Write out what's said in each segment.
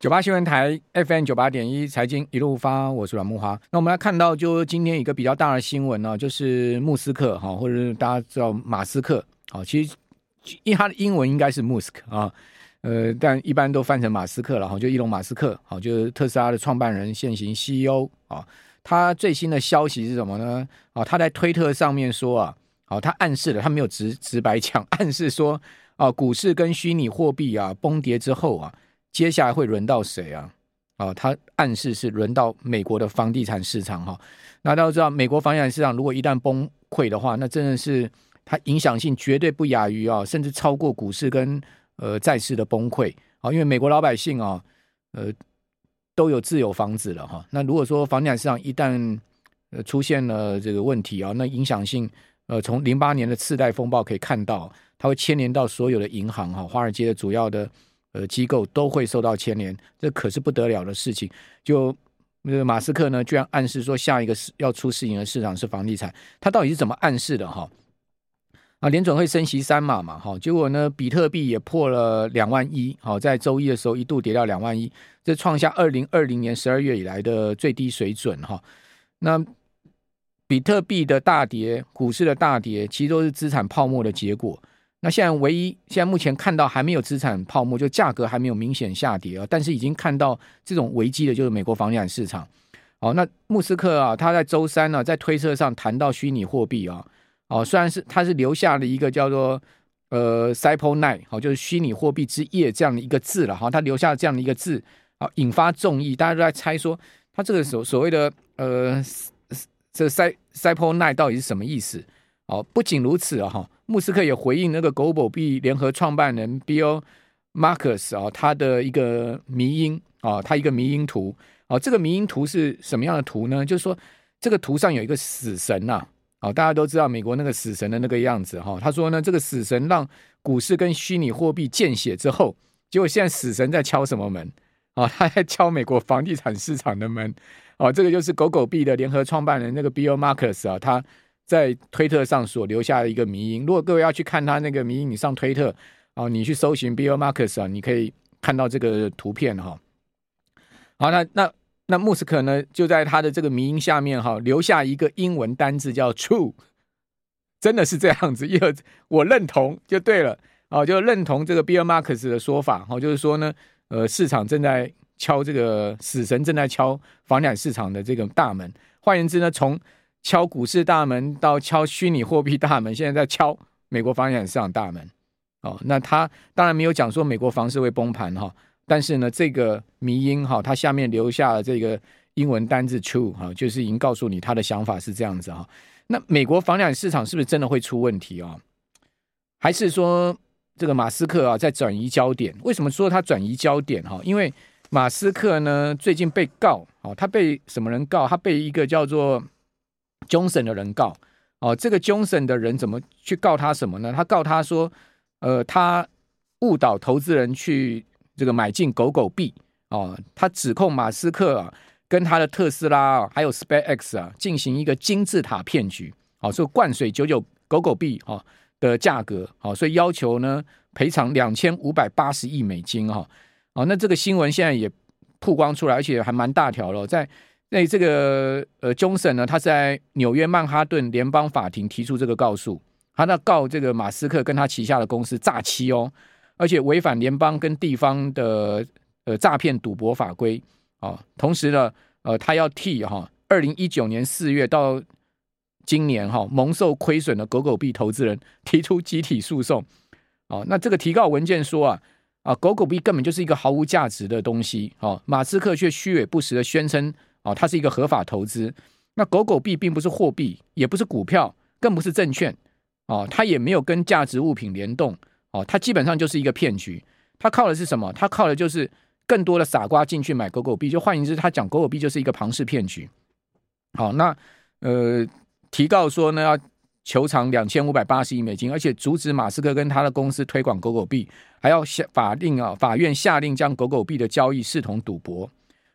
九八新闻台 FM 九八点一财经一路发，我是阮慕驊。那我们来看到，就今天一个比较大的新闻呢，就是穆斯克哈，或者是大家知道马斯克啊，其实因为他的英文应该是 Musk 啊，呃，但一般都翻成马斯克了哈，就伊隆马斯克，好，就是特斯拉的创办人、现行 CEO 啊。他最新的消息是什么呢？啊，他在推特上面说啊，啊，他暗示了，他没有直直白讲，暗示说啊，股市跟虚拟货币啊崩跌之后啊。接下来会轮到谁啊？啊，他暗示是轮到美国的房地产市场哈。那大家知道，美国房地产市场如果一旦崩溃的话，那真的是它影响性绝对不亚于啊，甚至超过股市跟呃债市的崩溃啊。因为美国老百姓啊，呃，都有自有房子了哈。那如果说房地产市场一旦呃出现了这个问题啊，那影响性呃，从零八年的次贷风暴可以看到，它会牵连到所有的银行哈，华尔街的主要的。呃，机构都会受到牵连，这可是不得了的事情。就那个马斯克呢，居然暗示说下一个要出事情的市场是房地产，他到底是怎么暗示的哈？啊，联准会升息三码嘛，哈，结果呢，比特币也破了两万一，好，在周一的时候一度跌到两万一，这创下二零二零年十二月以来的最低水准哈。那比特币的大跌，股市的大跌，其实都是资产泡沫的结果。那现在唯一现在目前看到还没有资产泡沫，就价格还没有明显下跌啊，但是已经看到这种危机的，就是美国房地产市场。哦，那穆斯克啊，他在周三呢、在推特上谈到虚拟货币啊，哦，虽然是他是留下了一个叫做呃 “Cyber Night”，好，就是虚拟货币之夜这样的一个字了哈，他留下了这样的一个字啊，引发众议，大家都在猜说他这个所所谓的呃这 c y p o n i g h t 到底是什么意思？哦，不仅如此啊，哈。莫斯科也回应那个狗狗币联合创办人 Bill Marcus 啊，他的一个迷因啊，他一个迷因图啊，这个迷因图是什么样的图呢？就是说这个图上有一个死神呐，啊，大家都知道美国那个死神的那个样子哈。他说呢，这个死神让股市跟虚拟货币见血之后，结果现在死神在敲什么门啊？他在敲美国房地产市场的门啊。这个就是狗狗币的联合创办人那个 Bill Marcus 啊，他。在推特上所留下的一个迷因，如果各位要去看他那个迷因，你上推特啊，你去搜寻 Bill Marcus 啊，你可以看到这个图片哈。好，那那那穆斯克呢，就在他的这个迷因下面哈，留下一个英文单字叫 “true”，真的是这样子，因为我认同就对了。啊，就认同这个 Bill Marcus 的说法哈，就是说呢，呃，市场正在敲这个死神正在敲房产市场的这个大门，换言之呢，从敲股市大门到敲虚拟货币大门，现在在敲美国房地产市场大门。哦，那他当然没有讲说美国房市会崩盘哈，但是呢，这个迷因哈，他下面留下了这个英文单字 “true” 哈，就是已经告诉你他的想法是这样子哈。那美国房地产市场是不是真的会出问题啊？还是说这个马斯克啊在转移焦点？为什么说他转移焦点哈？因为马斯克呢最近被告，哦，他被什么人告？他被一个叫做 Johnson 的人告。哦，这个 Johnson 的人怎么去告他什么呢？他告他说，呃，他误导投资人去这个买进狗狗币。哦，他指控马斯克啊跟他的特斯拉啊还有 SpaceX 啊进行一个金字塔骗局，哦，说灌水九九狗狗币哦的价格，哦，所以要求呢赔偿两千五百八十亿美金哈，哦，那这个新闻现在也曝光出来，而且还蛮大条了，在。那这个呃，Johnson 呢，他在纽约曼哈顿联邦法庭提出这个告诉，他那告这个马斯克跟他旗下的公司诈欺哦，而且违反联邦跟地方的呃诈骗赌博法规啊、同时呢，呃，他要替哈二零一九年四月到今年哈、蒙受亏损的狗狗币投资人 提出集体诉讼。哦，那这个提告文件说啊啊，狗狗币根本就是一个毫无价值的东西。哦，马斯克却虚伪不实的宣称。哦，它是一个合法投资。那狗狗币并不是货币，也不是股票，更不是证券。哦，它也没有跟价值物品联动。哦，它基本上就是一个骗局。它靠的是什么？它靠的就是更多的傻瓜进去买狗狗币。就换言之，他讲狗狗币就是一个庞氏骗局。好，那呃，提告说呢，要求偿两千五百八十亿美金，而且阻止马斯克跟他的公司推广狗狗币，还要下法令啊，法院下令将狗狗币的交易视同赌博。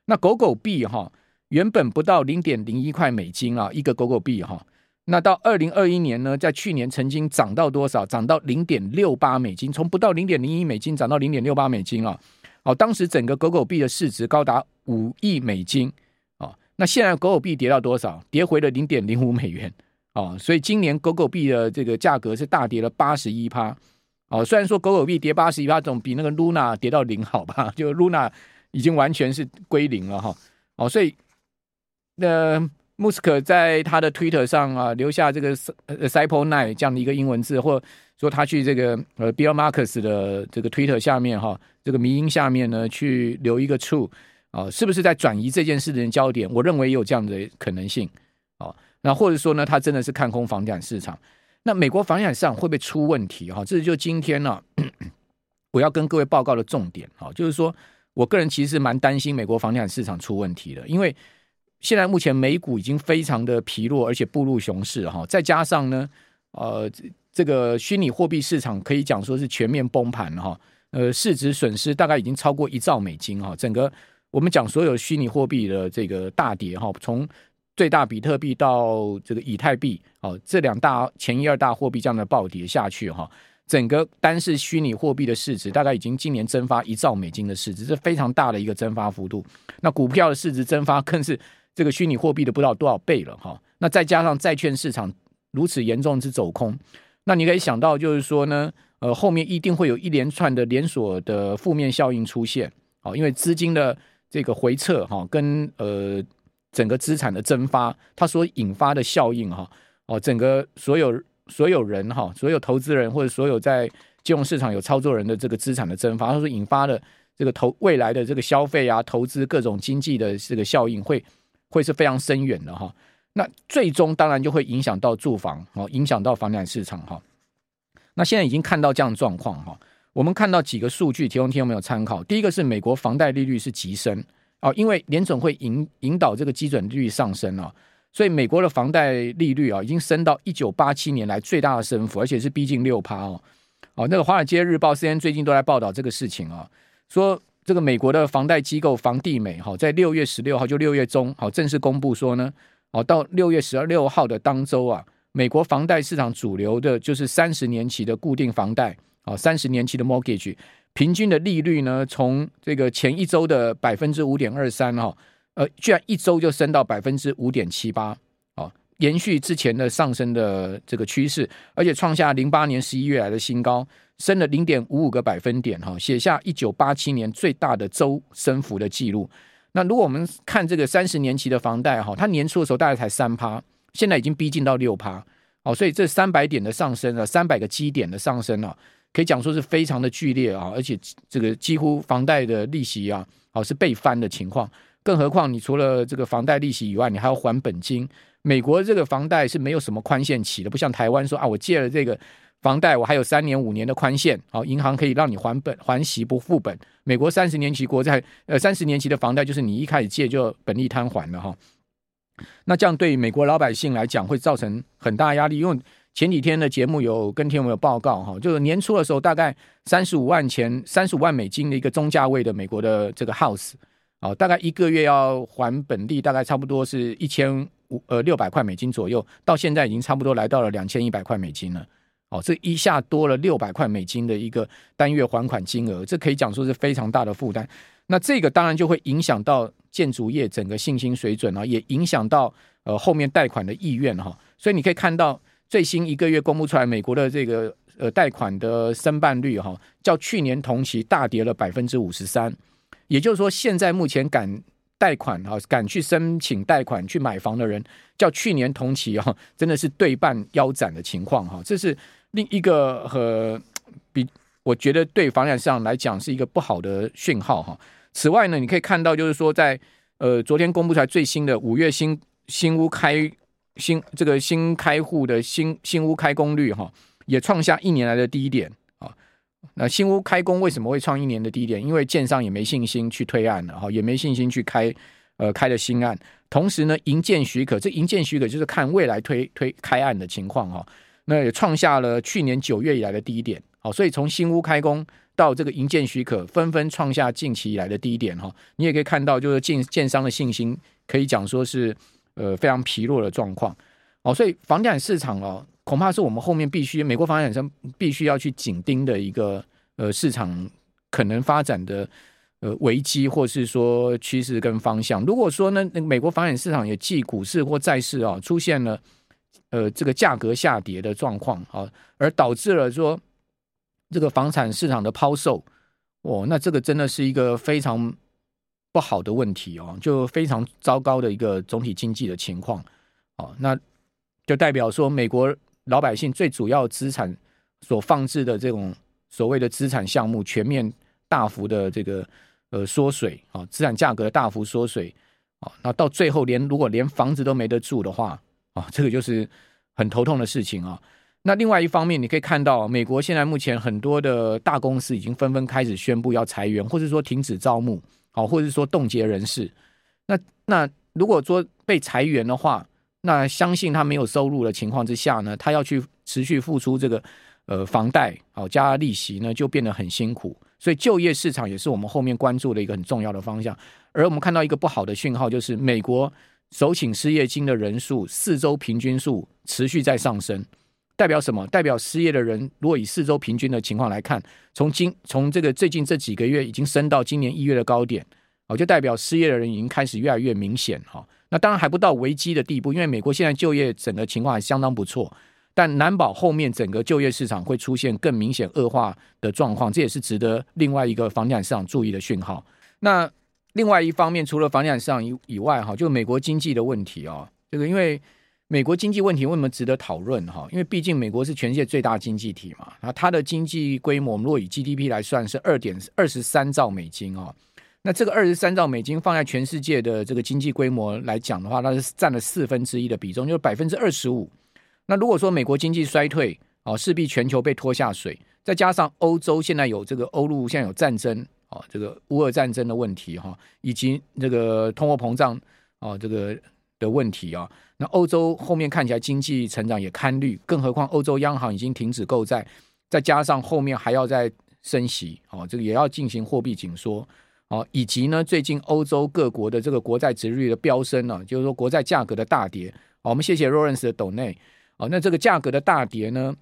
那狗狗币哈。原本不到零点零一块美金啊，一个狗狗币哈，那到二零二一年呢，在去年曾经涨到多少？涨到零点六八美金，从不到零点零一美金涨到零点六八美金了。哦，当时整个狗狗币的市值高达五亿美金，哦，那现在狗狗币跌到多少？跌回了零点零五美元，哦，所以今年狗狗币的这个价格是大跌了八十一趴，哦，虽然说狗狗币跌八十一趴总比那个 Luna 跌到零好吧？就 Luna 已经完全是归零了哈，哦，所以。呃穆斯克在他的 Twitter 上啊，留下这个 Cypher Nine 这样的一个英文字，或说他去这个呃 Bill Marcus 的这个 Twitter 下面哈，这个迷因下面呢，去留一个 True 啊，是不是在转移这件事的焦点？我认为也有这样的可能性啊。那或者说呢，他真的是看空房地产市场？那美国房地产市场会不会出问题？哈，这是就今天呢，我要跟各位报告的重点哈，就是说我个人其实蛮担心美国房地产市场出问题的，因为。现在目前美股已经非常的疲弱，而且步入熊市哈，再加上呢，呃，这个虚拟货币市场可以讲说是全面崩盘哈，呃，市值损失大概已经超过一兆美金哈，整个我们讲所有虚拟货币的这个大跌哈，从最大比特币到这个以太币哦，这两大前一二大货币这样的暴跌下去哈，整个单是虚拟货币的市值大概已经今年蒸发一兆美金的市值，这非常大的一个蒸发幅度，那股票的市值蒸发更是。这个虚拟货币的不知道多少倍了哈，那再加上债券市场如此严重之走空，那你可以想到就是说呢，呃，后面一定会有一连串的连锁的负面效应出现，因为资金的这个回撤哈，跟呃整个资产的蒸发，它所引发的效应哈，哦，整个所有所有人哈，所有投资人或者所有在金融市场有操作人的这个资产的蒸发，它所引发的这个投未来的这个消费啊、投资各种经济的这个效应会。会是非常深远的哈，那最终当然就会影响到住房哦，影响到房地产市场哈。那现在已经看到这样的状况哈，我们看到几个数据，提供听众朋友参考。第一个是美国房贷利率是急升哦，因为联准会引引导这个基准利率上升啊，所以美国的房贷利率啊已经升到一九八七年来最大的升幅，而且是逼近六趴哦。哦，那个《华尔街日报》虽然最近都在报道这个事情啊，说。这个美国的房贷机构房地美哈，在六月十六号就六月中好正式公布说呢，哦到六月十六号的当周啊，美国房贷市场主流的就是三十年期的固定房贷啊，三十年期的 mortgage 平均的利率呢，从这个前一周的百分之五点二三哈，呃，居然一周就升到百分之五点七八，哦，延续之前的上升的这个趋势，而且创下零八年十一月来的新高。升了零点五五个百分点，哈，写下一九八七年最大的周升幅的记录。那如果我们看这个三十年期的房贷，哈，它年初的时候大概才三趴，现在已经逼近到六趴，哦，所以这三百点的上升啊，三百个基点的上升啊，可以讲说是非常的剧烈啊，而且这个几乎房贷的利息啊，哦是倍翻的情况。更何况你除了这个房贷利息以外，你还要还本金。美国这个房贷是没有什么宽限期的，不像台湾说啊，我借了这个。房贷我还有三年五年的宽限，好，银行可以让你还本还息不付本。美国三十年期国债，呃，三十年期的房贷就是你一开始借就本利摊还了哈。那这样对美国老百姓来讲会造成很大压力，因为前几天的节目有跟天文有报告哈，就是年初的时候大概三十五万钱，三十五万美金的一个中价位的美国的这个 house，哦，大概一个月要还本利大概差不多是一千五呃六百块美金左右，到现在已经差不多来到了两千一百块美金了。哦，这一下多了六百块美金的一个单月还款金额，这可以讲说是非常大的负担。那这个当然就会影响到建筑业整个信心水准啊，也影响到呃后面贷款的意愿哈。所以你可以看到最新一个月公布出来，美国的这个呃贷款的申办率哈，较去年同期大跌了百分之五十三。也就是说，现在目前敢贷款哈，敢去申请贷款去买房的人，较去年同期哈，真的是对半腰斩的情况哈，这是。另一个和比，我觉得对房产市场来讲是一个不好的讯号哈。此外呢，你可以看到，就是说在呃昨天公布出来最新的五月新新屋开新这个新开户的新新屋开工率哈，也创下一年来的低点。那新屋开工为什么会创一年的低点？因为建商也没信心去推案了哈，也没信心去开呃开的新案。同时呢，营建许可这营建许可就是看未来推推开案的情况哈。那也创下了去年九月以来的低点，好，所以从新屋开工到这个营建许可，纷纷创下近期以来的低点哈。你也可以看到，就是建建商的信心可以讲说是呃非常疲弱的状况，哦，所以房地产市场哦，恐怕是我们后面必须美国房产商必须要去紧盯的一个呃市场可能发展的呃危机，或是说趋势跟方向。如果说呢，那个美国房产市场也继股市或债市啊出现了呃这个价格下跌的状况啊，而导致了说这个房产市场的抛售，哦，那这个真的是一个非常不好的问题哦，就非常糟糕的一个总体经济的情况哦，那就代表说美国老百姓最主要资产所放置的这种所谓的资产项目全面大幅的这个呃缩水啊，资产价格大幅缩水啊，那到最后连如果连房子都没得住的话啊，这个就是很头痛的事情啊。那另外一方面，你可以看到美国现在目前很多的大公司已经纷纷开始宣布要裁员，或者说停止招募。好，或者说冻结人事，那那如果说被裁员的话，那相信他没有收入的情况之下呢，他要去持续付出这个呃房贷，好加利息呢，就变得很辛苦。所以就业市场也是我们后面关注的一个很重要的方向。而我们看到一个不好的讯号，就是美国首请失业金的人数四周平均数持续在上升。代表什么？代表失业的人，如果以四周平均的情况来看，从今从这个最近这几个月已经升到今年一月的高点，哦，就代表失业的人已经开始越来越明显哈。那当然还不到危机的地步，因为美国现在就业整个情况还相当不错，但难保后面整个就业市场会出现更明显恶化的状况，这也是值得另外一个房地产市场注意的讯号。那另外一方面，除了房地产市场以以外哈，就美国经济的问题啊，这个因为。美国经济问题为什么值得讨论？哈，因为毕竟美国是全世界最大经济体嘛，那它的经济规模，我们若以 GDP 来算是二点二十三兆美金哦，那这个二十三兆美金放在全世界的这个经济规模来讲的话，那是占了四分之一的比重，就是百分之二十五。那如果说美国经济衰退，哦，势必全球被拖下水，再加上欧洲现在有这个欧陆现在有战争，哦，这个乌俄战争的问题哈，以及这个通货膨胀，哦，这个。的问题啊，那欧洲后面看起来经济成长也堪虑，更何况欧洲央行已经停止购债，再加上后面还要再升息，哦，这个也要进行货币紧缩，哦，以及呢，最近欧洲各国的这个国债殖利率的飙升呢，就是说国债价格的大跌，哦，我们谢谢 Lawrence 的斗内，哦，那这个价格的大跌呢，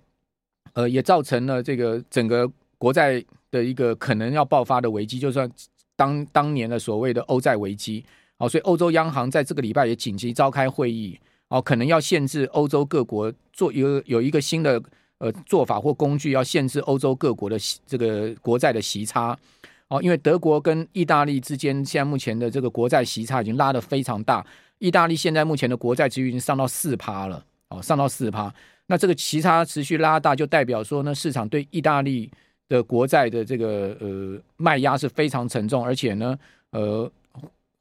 呃，也造成了这个整个国债的一个可能要爆发的危机，就算当当年的所谓的欧债危机。哦，所以欧洲央行在这个礼拜也紧急召开会议，哦，可能要限制欧洲各国做一个有一个新的呃做法或工具，要限制欧洲各国的这个国债的息差。哦，因为德国跟意大利之间现在目前的这个国债息差已经拉得非常大，意大利现在目前的国债殖率已经上到四趴了，哦，上到四趴。那这个息差持续拉大，就代表说呢，市场对意大利的国债的这个呃卖压是非常沉重，而且呢，呃。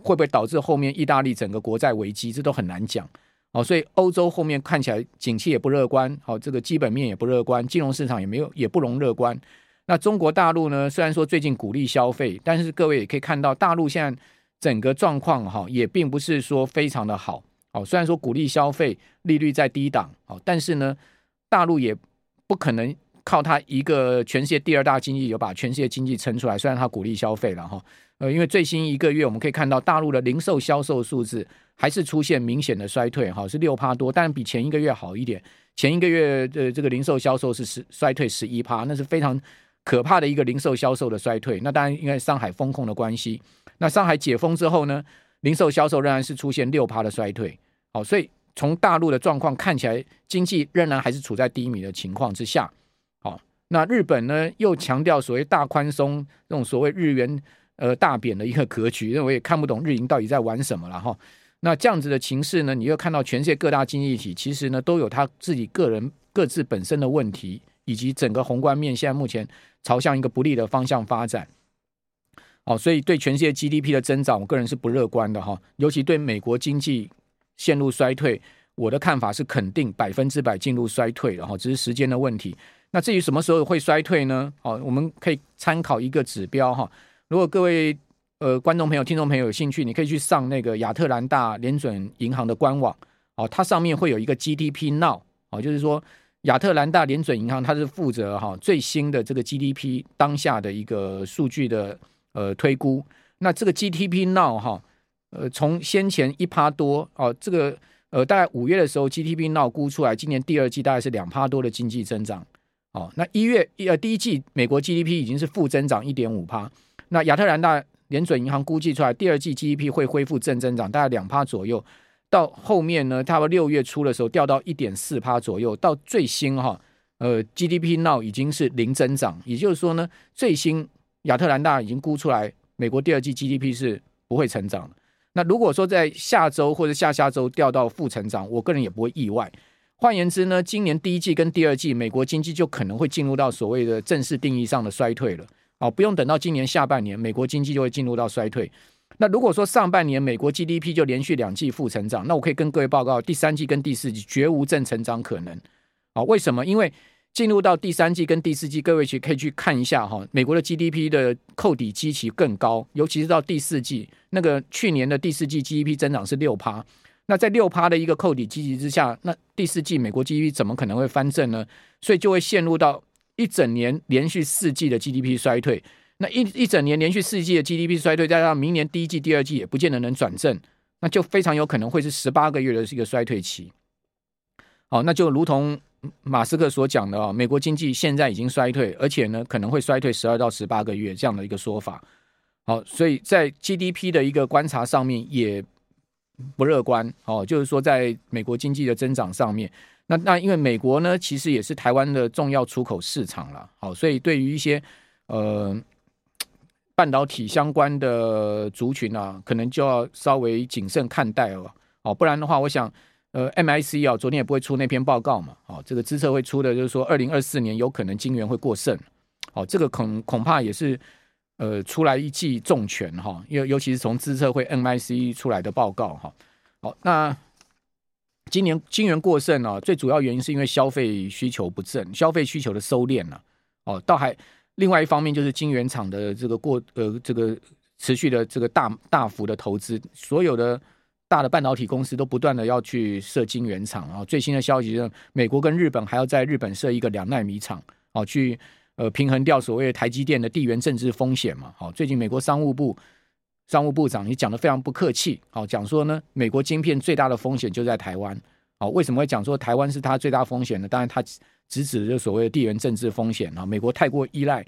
会不会导致后面意大利整个国债危机？这都很难讲。哦，所以欧洲后面看起来景气也不乐观，好，这个基本面也不乐观，金融市场也没有也不容乐观。那中国大陆呢？虽然说最近鼓励消费，但是各位也可以看到，大陆现在整个状况哈，也并不是说非常的好。哦，虽然说鼓励消费，利率在低档，哦，但是呢，大陆也不可能靠它一个全世界第二大经济有把全世界经济撑出来。虽然它鼓励消费了哈。呃，因为最新一个月我们可以看到，大陆的零售销售数字还是出现明显的衰退，哈，是六趴多，但比前一个月好一点。前一个月的这个零售销售是十衰退十一趴，那是非常可怕的一个零售销售的衰退。那当然，因为上海封控的关系，那上海解封之后呢，零售销售仍然是出现六趴的衰退。好，所以从大陆的状况看起来，经济仍然还是处在低迷的情况之下。好，那日本呢，又强调所谓大宽松，这种所谓日元。呃，大贬的一个格局，因为我也看不懂日银到底在玩什么了哈。那这样子的情势呢，你又看到全世界各大经济体其实呢都有他自己个人各自本身的问题，以及整个宏观面现在目前朝向一个不利的方向发展。哦，所以对全世界 GDP 的增长，我个人是不乐观的哈。尤其对美国经济陷入衰退，我的看法是肯定百分之百进入衰退的哈，只是时间的问题。那至于什么时候会衰退呢？哦，我们可以参考一个指标哈。如果各位呃观众朋友、听众朋友有兴趣，你可以去上那个亚特兰大联准银行的官网哦，它上面会有一个 GDP Now 哦，就是说亚特兰大联准银行它是负责哈最新的这个 GDP 当下的一个数据的呃推估。那这个 GDP Now 哈呃从先前一趴多哦，这个呃大概五月的时候 GDP Now 估出来，今年第二季大概是两趴多的经济增长哦。那一月呃第一季美国 GDP 已经是负增长一点五趴。那亚特兰大联准银行估计出来，第二季 GDP 会恢复正增长，大概两趴左右。到后面呢，差不多六月初的时候掉到一点四趴左右，到最新哈，呃，GDP now 已经是零增长，也就是说呢，最新亚特兰大已经估出来，美国第二季 GDP 是不会成长。那如果说在下周或者下下周掉到负成长，我个人也不会意外。换言之呢，今年第一季跟第二季，美国经济就可能会进入到所谓的正式定义上的衰退了。哦，不用等到今年下半年，美国经济就会进入到衰退。那如果说上半年美国 GDP 就连续两季负成长，那我可以跟各位报告，第三季跟第四季绝无正成长可能。啊，为什么？因为进入到第三季跟第四季，各位去可以去看一下哈，美国的 GDP 的扣底基期更高，尤其是到第四季，那个去年的第四季 GDP 增长是六趴，那在六趴的一个扣底基期之下，那第四季美国 GDP 怎么可能会翻正呢？所以就会陷入到一整年连续四季的 GDP 衰退。那一一整年连续四季的 GDP 衰退，加上明年第一季、第二季也不见得能转正，那就非常有可能会是十八个月的一个衰退期。好，那就如同马斯克所讲的啊，美国经济现在已经衰退，而且呢可能会衰退十二到十八个月这样的一个说法。好，所以在 GDP 的一个观察上面也不乐观。哦，就是说在美国经济的增长上面，那那因为美国呢其实也是台湾的重要出口市场了。好，所以对于一些呃。半导体相关的族群啊，可能就要稍微谨慎看待了哦，不然的话，我想，呃，MIC 啊，昨天也不会出那篇报告嘛，哦，这个资策会出的，就是说，二零二四年有可能晶圆会过剩，哦，这个恐恐怕也是，呃，出来一记重拳哈，尤尤其是从资策会 MIC 出来的报告哈，好，那今年晶圆过剩啊，最主要原因是因为消费需求不振，消费需求的收敛了，哦，倒还。另外一方面就是晶圆厂的这个过呃这个持续的这个大大幅的投资，所有的大的半导体公司都不断的要去设晶圆厂啊。最新的消息是，美国跟日本还要在日本设一个两奈米厂，哦，去呃平衡掉所谓的台积电的地缘政治风险嘛。好，最近美国商务部商务部长也讲得非常不客气，好，讲说呢，美国晶片最大的风险就在台湾。好，为什么会讲说台湾是它最大风险呢？当然它。直指的就所谓的地缘政治风险啊，美国太过依赖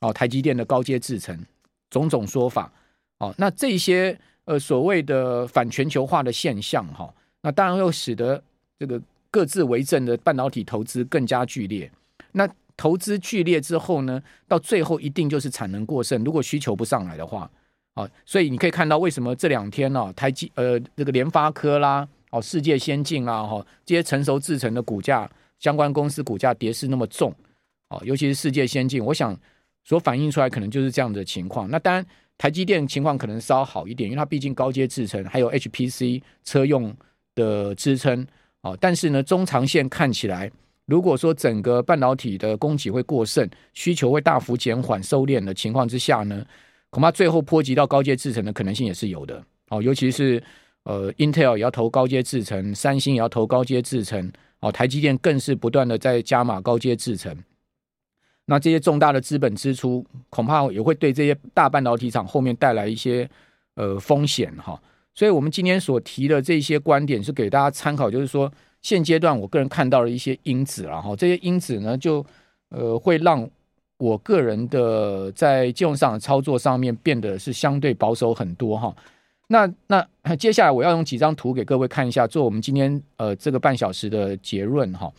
哦台积电的高阶制程，种种说法哦，那这些呃所谓的反全球化的现象哈，那当然又使得这个各自为政的半导体投资更加剧烈。那投资剧烈之后呢，到最后一定就是产能过剩，如果需求不上来的话，哦，所以你可以看到为什么这两天呢，台积呃这个联发科啦，哦世界先进啦哈，这些成熟制程的股价。相关公司股价跌势那么重，哦，尤其是世界先进，我想所反映出来可能就是这样的情况。那当然，台积电情况可能稍好一点，因为它毕竟高阶制程还有 HPC 车用的支撑，哦，但是呢，中长线看起来，如果说整个半导体的供给会过剩，需求会大幅减缓收敛的情况之下呢，恐怕最后波及到高阶制程的可能性也是有的，哦，尤其是呃，Intel 也要投高阶制程，三星也要投高阶制程。哦，台积电更是不断的在加码高阶制程，那这些重大的资本支出，恐怕也会对这些大半导体厂后面带来一些呃风险哈。所以，我们今天所提的这些观点是给大家参考，就是说现阶段我个人看到了一些因子了哈，这些因子呢就呃会让我个人的在金融上的操作上面变得是相对保守很多哈。那那接下来我要用几张图给各位看一下，做我们今天呃这个半小时的结论哈。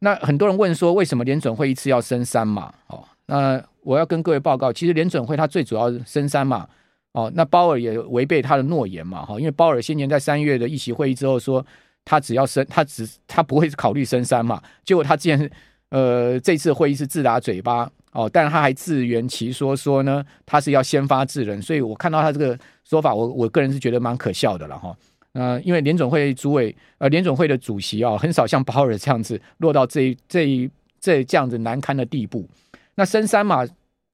那很多人问说，为什么联准会一次要升三码？哦，那我要跟各位报告，其实联准会它最主要升三码哦。那鲍尔也违背他的诺言嘛哈，因为鲍尔先前在三月的议席会议之后说，他只要升，他只他不会考虑升三码，结果他竟然呃这次会议是自打嘴巴哦，但他还自圆其说说呢，他是要先发制人，所以我看到他这个。说法我我个人是觉得蛮可笑的了哈，呃，因为联总会主委呃联总会的主席啊，很少像鲍尔这样子落到这这这这样子难堪的地步。那深山嘛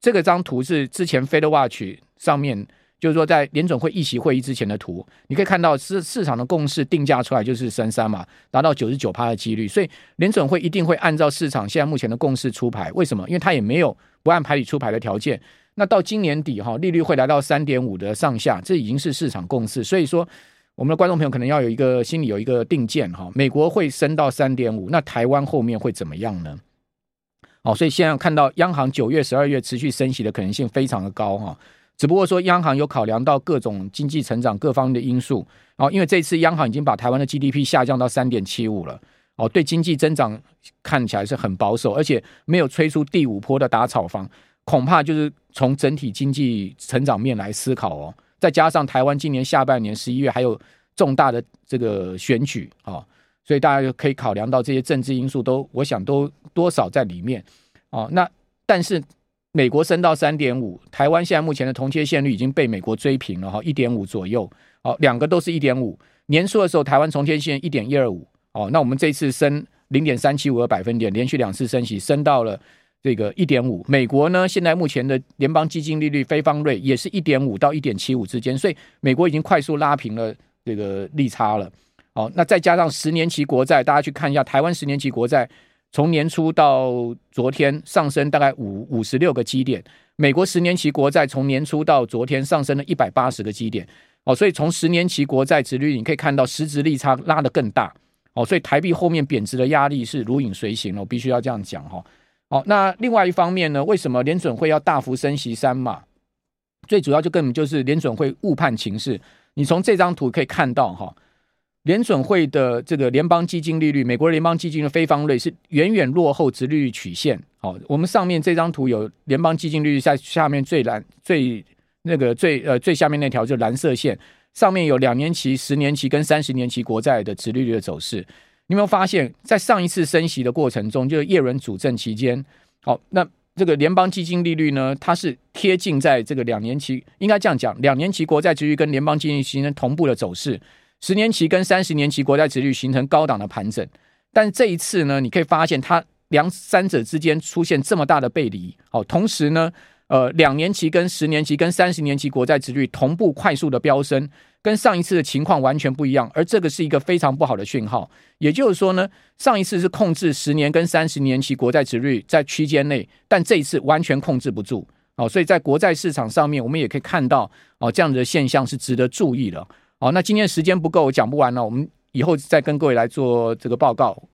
这个张图是之前 FedWatch 上面，就是说在联准会议席会议之前的图，你可以看到市市场的共识定价出来就是三三嘛，达到九十九趴的几率，所以联准会一定会按照市场现在目前的共识出牌。为什么？因为他也没有不按牌理出牌的条件。那到今年底哈，利率会来到三点五的上下，这已经是市场共识。所以说，我们的观众朋友可能要有一个心里有一个定见哈，美国会升到三点五，那台湾后面会怎么样呢？哦，所以现在看到央行九月、十二月持续升息的可能性非常的高哈。只不过说央行有考量到各种经济成长各方面的因素，哦，因为这次央行已经把台湾的 GDP 下降到三点七五了，哦，对经济增长看起来是很保守，而且没有吹出第五波的打炒房，恐怕就是从整体经济成长面来思考哦，再加上台湾今年下半年十一月还有重大的这个选举啊，哦，所以大家就可以考量到这些政治因素都，我想都多少在里面，哦，那但是。美国升到三点五，台湾现在目前的同贴现率已经被美国追平了哈，一点五左右，哦，两个都是一点五。年初的时候，台湾同贴现一点一二五，哦，那我们这次升零点三七五个百分点，连续两次升息，升到了这个一点五。美国呢，现在目前的联邦基金利率非方瑞也是一点五到一点七五之间，所以美国已经快速拉平了这个利差了。哦，那再加上十年期国债，大家去看一下台湾十年期国债。从年初到昨天上升大概五五十六个基点，美国十年期国债从年初到昨天上升了一百八十个基点，哦，所以从十年期国债殖率你可以看到实质利差拉得更大，哦，所以台币后面贬值的压力是如影随形了，我必须要这样讲哈。哦，那另外一方面呢，为什么联准会要大幅升息三码？最主要就根本就是联准会误判情势，你从这张图可以看到哈。联准会的这个联邦基金利率，美国联邦基金的非方瑞是远远落后殖利率曲线。好，我们上面这张图有联邦基金利率在下面最蓝最那个最呃最下面那条就蓝色线，上面有两年期、十年期跟三十年期国债的殖利率的走势。你有没有发现，在上一次升息的过程中，就是叶伦主政期间，好，那这个联邦基金利率呢，它是贴近在这个两年期，应该这样讲，两年期国债殖利率跟联邦基金形成同步的走势。十年期跟三十年期国债殖率形成高档的盘整，但这一次呢，你可以发现它两三者之间出现这么大的背离。好，同时呢，呃，两年期跟十年期跟三十年期国债殖率同步快速的飙升，跟上一次的情况完全不一样。而这个是一个非常不好的讯号。也就是说呢，上一次是控制十年跟三十年期国债殖率在区间内，但这一次完全控制不住。哦，所以在国债市场上面，我们也可以看到哦，这样的现象是值得注意的。好，那今天时间不够，我讲不完了。我们以后再跟各位来做这个报告。